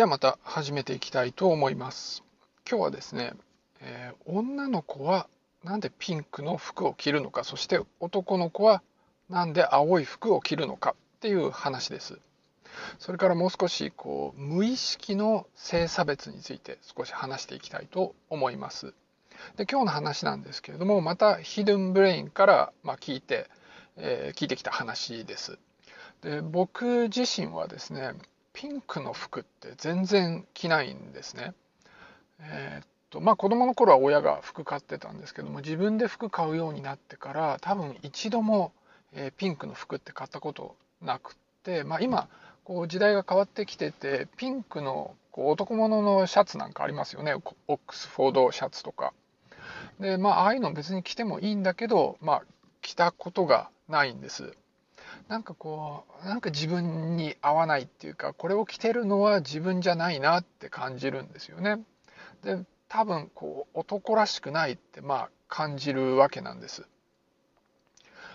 じゃあまた始めていきたいと思います。今日はですね、えー、女の子はなんでピンクの服を着るのか、そして男の子はなんで青い服を着るのかっていう話です。それからもう少しこう無意識の性差別について少し話していきたいと思います。で今日の話なんですけれどもまたヒドゥンブレインからま聞いて、えー、聞いてきた話です。で僕自身はですねピンクの服って全然着ないんですね。えー、っとまあ子供の頃は親が服買ってたんですけども自分で服買うようになってから多分一度も、えー、ピンクの服って買ったことなくって、まあ、今こう時代が変わってきててピンクのこう男物のシャツなんかありますよねオックスフォードシャツとか。でまあああいうの別に着てもいいんだけど、まあ、着たことがないんです。なんかこうなんか自分に合わないっていうかこれを着てるのは自分じゃないなって感じるんですよね。で多分こう男らしくないってまあ感じるわけなんです。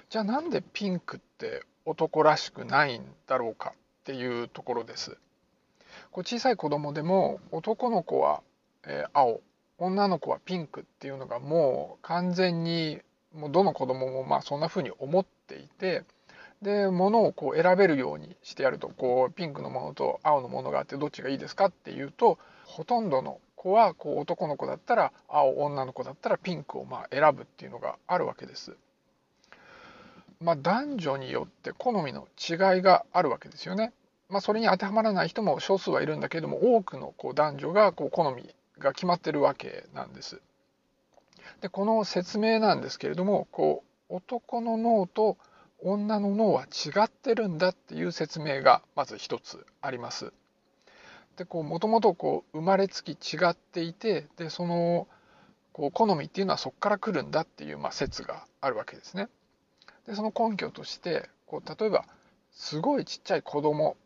じゃあなんでピンクって男らしくないんだろうかっていうところです。こう小さい子供でも男の子は、え青女の子はピンクっていうのがもう完全にもうどの子供もまあそんな風に思っていてで物をこう選べるようにしてやるとこうピンクのものと青のものがあってどっちがいいですかっていうとほとんどの子はこう男の子だったら青女の子だったらピンクをまあ選ぶっていうのがあるわけです。まあ、男女によって好みの違いがあるわけですよね。まあ、それに当てはまらない人も少数はいるんだけれども多くのこう男女がこう好みが決まってるわけなんです。でこの説明なんですけれどもこう男の脳と女の脳は違ってるんだっていう説明がまず一つあります。でこうもともとこう生まれつき違っていてでそのこう好みっていうのはそこから来るんだっていう、まあ、説があるわけですね。でその根拠としてこう例えばすごいちっちゃい子供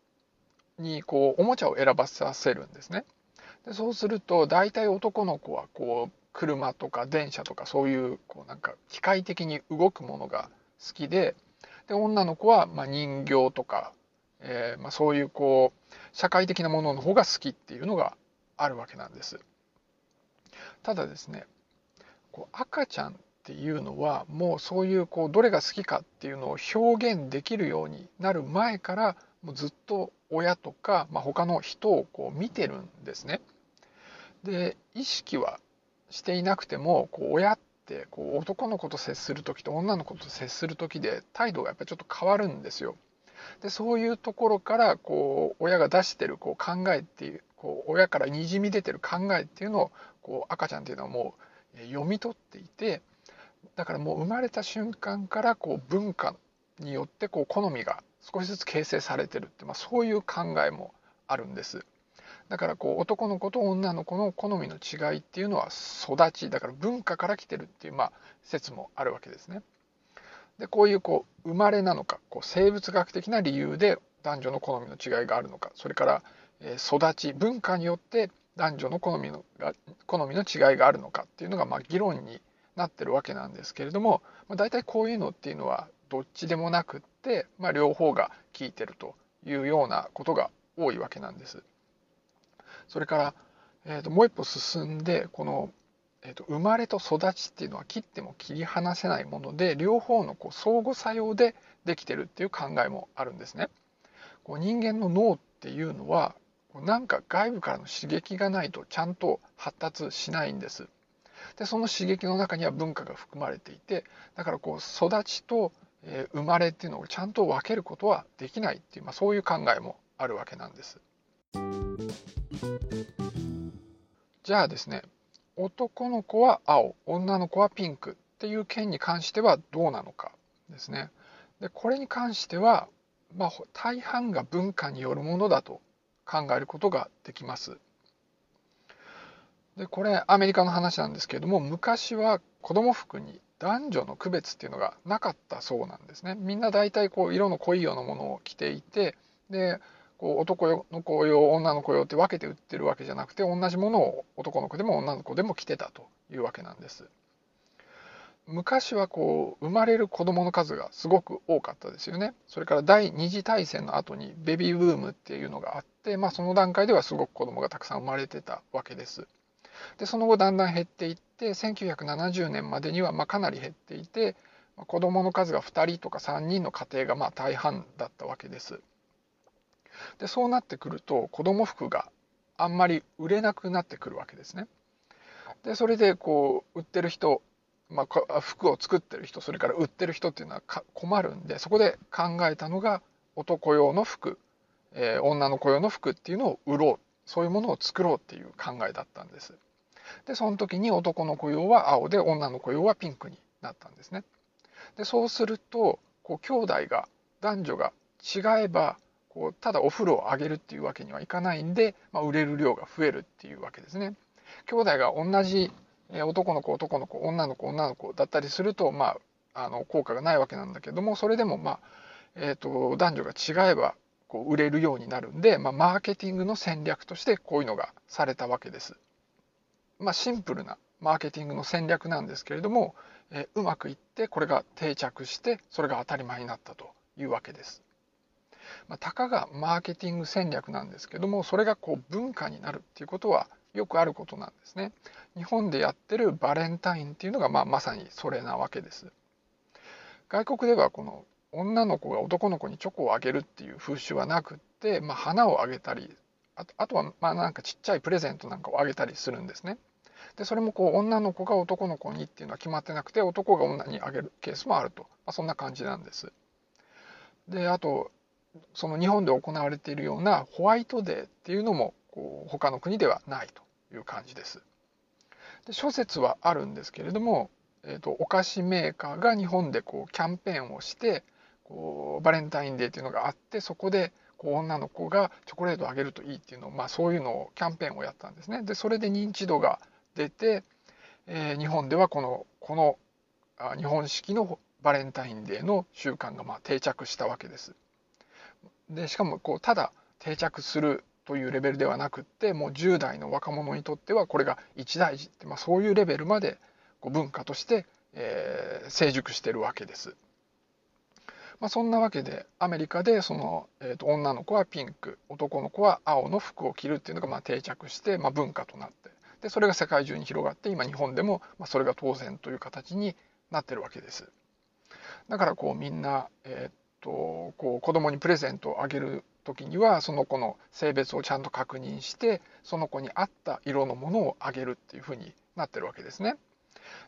にこうおもちゃを選ばさせるんですね。でそうすると大体男の子はこう車とか電車とかそういうこうなんか機械的に動くものが好きでで女の子はま人形とか、えー、まそういうこう社会的なものの方が好きっていうのがあるわけなんです。ただですねこう赤ちゃんっていうのはもうそういうこうどれが好きかっていうのを表現できるようになる前からもうずっと親とか、まあ、他の人をこう見てるんですね。で意識はしていなくてもこう親ってこう男の子と接する時と女の子と接する時で態度がやっぱりちょっと変わるんですよ。でそういうところからこう親が出してるこう考えっていうこう親からにじみ出てる考えっていうのをこう赤ちゃんっていうのはもう読み取っていてだからもう生まれた瞬間からこう文化によってこう好みが少しずつ形成されてるって、まあ、そういう考えもあるんです。だからこう男の子と女の子の好みの違いっていうのは育ちだから文化から来てるっていうまあ説もあるわけですね。でこういうこう生まれなのかこう生物学的な理由で男女の好みの違いがあるのかそれから育ち文化によって男女の好みのが好みの違いがあるのかっていうのがまあ議論になってるわけなんですけれども、まあ、大体こういうのっていうのはどっちでもなくって、まあ、両方が効いてるというようなことが多いわけなんです。それから、えー、ともう一歩進んでこの、えー、と生まれと育ちっていうのは切っても切り離せないもので両方のこう相互作用でできてるっていう考えもあるんですね。こう人間の脳っていうのはなんか外部からの刺激がないとちゃんと発達しないんです。でその刺激の中には文化が含まれていてだからこう育ちと、生まれっていうのをちゃんと分けることはできないっていう、まあ、そういう考えもあるわけなんです。じゃあですね男の子は青女の子はピンクっていう件に関してはどうなのかですね。でこれに関しては、まあ、大半が文化によるものだと考えることができます。でこれアメリカの話なんですけれども昔は子供服に男女の区別っていうのがなかったそうなんですね。みんな大体こう色の濃いようなものを着ていてでこう男の子用女の子用って分けて売ってるわけじゃなくて同じものを男の子でも女の子でも着てたというわけなんです。昔はこう生まれる子供の数がすごく多かったですよね。それから第二次大戦の後にベビーブームっていうのがあって、まあ、その段階ではすごく子供がたくさん生まれてたわけです。でその後だんだん減っていって1970年までにはまかなり減っていて子どもの数が2人とか3人の家庭がま大半だったわけです。でそうなってくると子ども服があんまり売れなくなってくるわけですね。でそれでこう売ってる人、まあ、服を作ってる人それから売ってる人っていうのは困るんでそこで考えたのが男用の服、えー、女の子用の服っていうのを売ろうそういうものを作ろうっていう考えだったんです。でその時に男の子用は青で女の子用はピンクになったんですね。でそうするとこう兄弟が男女が違えばこうただお風呂をあげるっていうわけにはいかないんで、まあ、売れる量が増えるっていうわけですね。兄弟が同じ男の子男の子女の子女の子だったりすると、まあ、あの効果がないわけなんだけどもそれでも、まあえーと、男女が違えばこう売れるようになるんで、まあ、マーケティングの戦略としてこういうのがされたわけです。まあ、シンプルなマーケティングの戦略なんですけれども、えー、うまくいってこれが定着してそれが当たり前になったというわけです。まあ、たかがマーケティング戦略なんですけどもそれがこう文化になるっていうことはよくあることなんですね。日本でやってるバレンタインっていうのがまあまさにそれなわけです。外国ではこの女の子が男の子にチョコをあげるっていう風習はなくって、まあ、花をあげたりあとはまあなんかちっちゃいプレゼントなんかをあげたりするんですね。でそれもこう女の子が男の子にっていうのは決まってなくて男が女にあげるケースもあると、まあ、そんな感じなんです。であとその日本で行われているようなホワイトデーっていうのもこう他の国ではないという感じです。で諸説はあるんですけれども、えーと、お菓子メーカーが日本でこうキャンペーンをしてこうバレンタインデーっていうのがあってそこでこう女の子がチョコレートをあげるといいっていうのを、まあ、そういうのをキャンペーンをやったんですね。でそれで認知度が出て、えー、日本ではこのこの日本式のバレンタインデーの習慣がま定着したわけです。でしかもこうただ定着するというレベルではなくってもう10代の若者にとってはこれが一大事って、まあ、そういうレベルまでこう文化として、えー、成熟してるわけです。まあ、そんなわけでアメリカでその、えー、と女の子はピンク男の子は青の服を着るっていうのがまあ定着して、まあ、文化となってでそれが世界中に広がって今日本でもまあそれが当然という形になってるわけです。だからこうみんな、え、とこう子供にプレゼントをあげる時にはその子の性別をちゃんと確認してその子に合った色のものをあげるっていうふうになってるわけですね。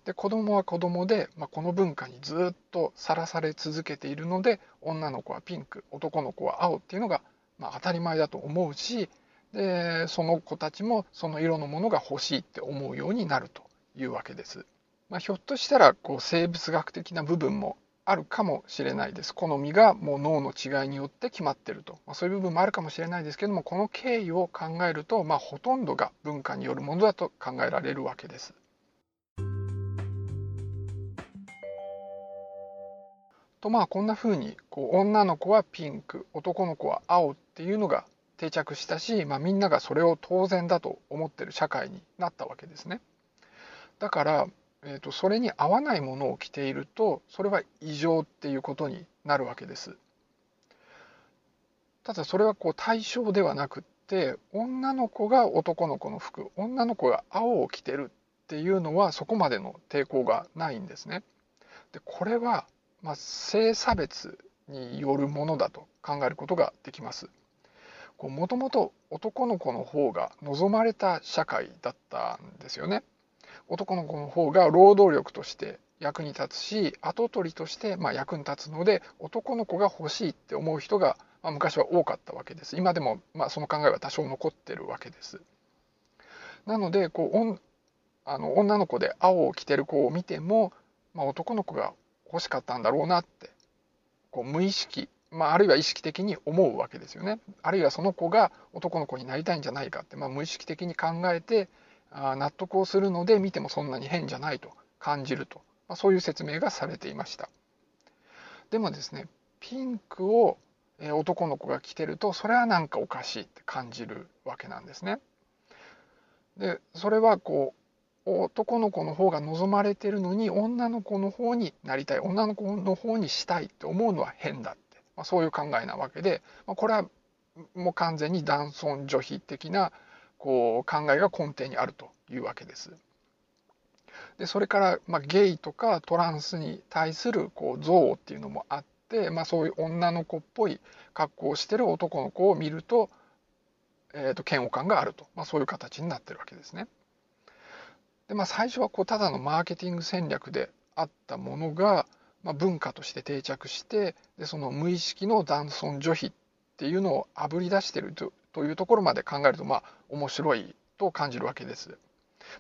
で子供は子供で、まあ、この文化にずっとさらされ続けているので女の子はピンク男の子は青っていうのが、まあ、当たり前だと思うしでその子たちもその色のものが欲しいって思うようになるというわけです。まあ、ひょっとしたらこう生物学的な部分もあるかもしれないです好みがもう脳の違いによって決まってると、まあ、そういう部分もあるかもしれないですけどもこの経緯を考えると、まあ、ほとんどが文化によるものだと考えられるわけです。とまあこんな風にこう女の子はピンク男の子は青っていうのが定着したし、まあ、みんながそれを当然だと思ってる社会になったわけですね。だからえーと、それに合わないものを着ているとそれは異常っていうことになるわけです。ただそれはこう対象ではなくって女の子が男の子の服女の子が青を着てるっていうのはそこまでの抵抗がないんですね。でこれは、まあ、性差別によるものだと考えることができます。もともと男の子の方が望まれた社会だったんですよね。男の子の方が労働力として役に立つし跡取りとしてま役に立つので男の子が欲しいって思う人が、ま昔は多かったわけです。今でもまその考えは多少残ってるわけです。なのでこうあの女の子で青を着てる子を見ても、まあ、男の子が欲しかったんだろうなってこう無意識、まあ、あるいは意識的に思うわけですよね。あるいはその子が男の子になりたいんじゃないかって、まあ、無意識的に考えて納得をするので見てもそんなに変じゃないと感じると、まあ、そういう説明がされていました。でもですねピンクを男の子が着てるとそれはなんかおかしいって感じるわけなんですね。でそれはこう男の子の方が望まれてるのに女の子の方になりたい女の子の方にしたいって思うのは変だって、まあ、そういう考えなわけで、まあ、これはもう完全に男尊女卑的なこう考えが根底にあるというわけです。でそれから、まあ、ゲイとかトランスに対するこう憎悪っていうのもあって、まあ、そういう女の子っぽい格好をしてる男の子を見ると,、えー、と嫌悪感があると、まあ、そういう形になってるわけですね。でまあ、最初はこうただのマーケティング戦略であったものが、まあ、文化として定着してでその無意識の男尊女卑っていうのをあぶり出してるとというところまで考えるとまあ面白いと感じるわけです。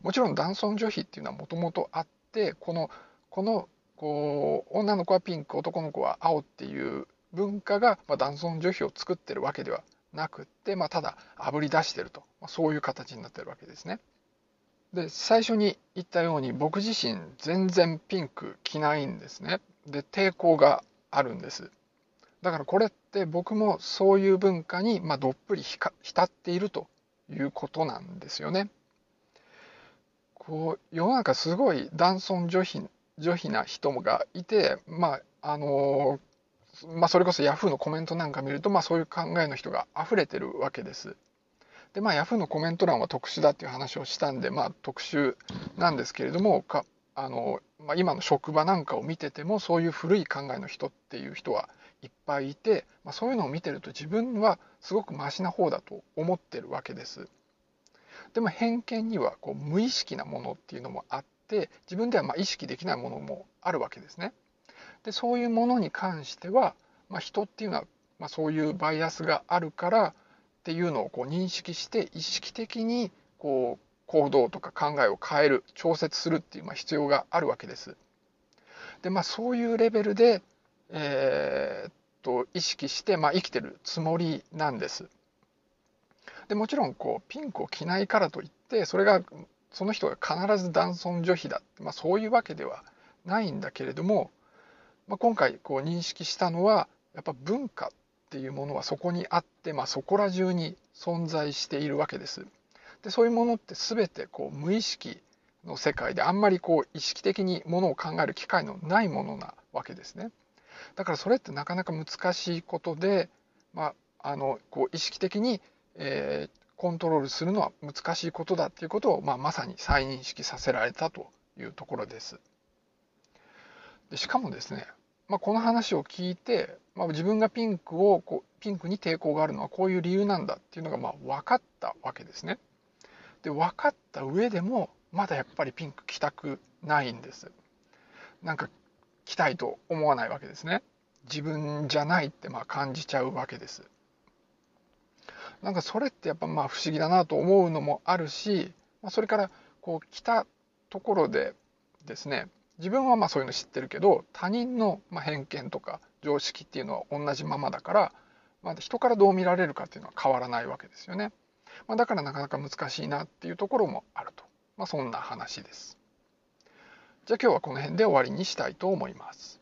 もちろん男尊女卑っていうのはもともとあってこのこのこう女の子はピンク男の子は青っていう文化が、まあ、男尊女卑を作ってるわけではなくって、まあ、ただあぶり出してると、まあ、そういう形になってるわけですね。で最初に言ったように僕自身全然ピンク着ないんですね。で抵抗があるんです。だからこれって僕もそういう文化に、まあ、どっぷり浸っているということなんですよね。こう世の中すごい男尊女卑女卑な人がいて、まああのまあ、それこそヤフーのコメントなんか見ると、まあ、そういう考えの人が溢れてるわけです。でまあヤフーのコメント欄は特殊だっていう話をしたんで、まあ、特殊なんですけれどもかあの、まあ、今の職場なんかを見ててもそういう古い考えの人っていう人はいっぱいいて、まあ、そういうのを見てると自分はすごくマシな方だと思ってるわけです。でも偏見にはこう無意識なものっていうのもあって自分ではま意識できないものもあるわけですね。でそういうものに関しては、まあ、人っていうのは、まあ、そういうバイアスがあるからっていうのをこう認識して意識的にこう行動とか考えを変える調節するっていうまあ必要があるわけです。でまあそういうレベルで、えー、っと意識して、まあ、生きてるつもりなんです。でもちろんこうピンクを着ないからといってそれがその人が必ず男尊女卑だ、まあ、そういうわけではないんだけれども、まあ、今回こう認識したのはやっぱ文化っていうものはそこにあって、まあ、そこら中に存在しているわけです。でそういうものって全てこう無意識の世界であんまりこう意識的にものを考える機会のないものなわけですね。だからそれってなかなか難しいことで、まあ、あのこう意識的にえー、コントロールするのは難しいことだっていうことを、まあ、まさに再認識させられたというところです。でしかもですね、まあ、この話を聞いて、まあ、自分がピンクをこうピンクに抵抗があるのはこういう理由なんだっていうのがまあ分かったわけですね。で分かった上でもまだやっぱりピンク着たくないんです。なんか着たいと思わないわけですね。自分じゃないってまあ感じちゃうわけです。なんかそれってやっぱまあ不思議だなと思うのもあるし、まあ、それからこう来たところでですね自分はまあそういうの知ってるけど他人のま偏見とか常識っていうのは同じままだから、まあ、人からどう見られるかっていうのは変わらないわけですよね。まあ、だからなかなか難しいなっていうところもあると、まあ、そんな話です。じゃあ今日はこの辺で終わりにしたいと思います。